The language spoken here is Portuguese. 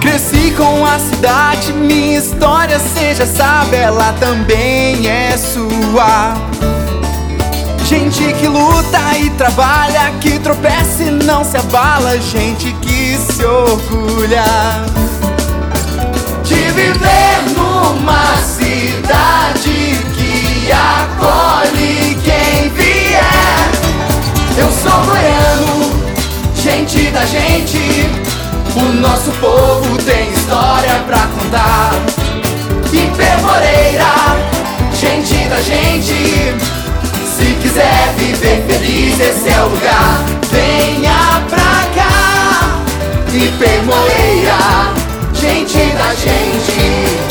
Cresci com a cidade, minha história seja sabe, ela também é sua. Gente que luta e trabalha, que tropeça e não se abala, gente que se orgulha de viver numa cidade que acolhe quem vier. Eu sou goiano, gente da gente. O nosso povo tem história pra contar. E gente da gente. Se quiser viver feliz, esse é o lugar. Venha pra cá. E gente da gente.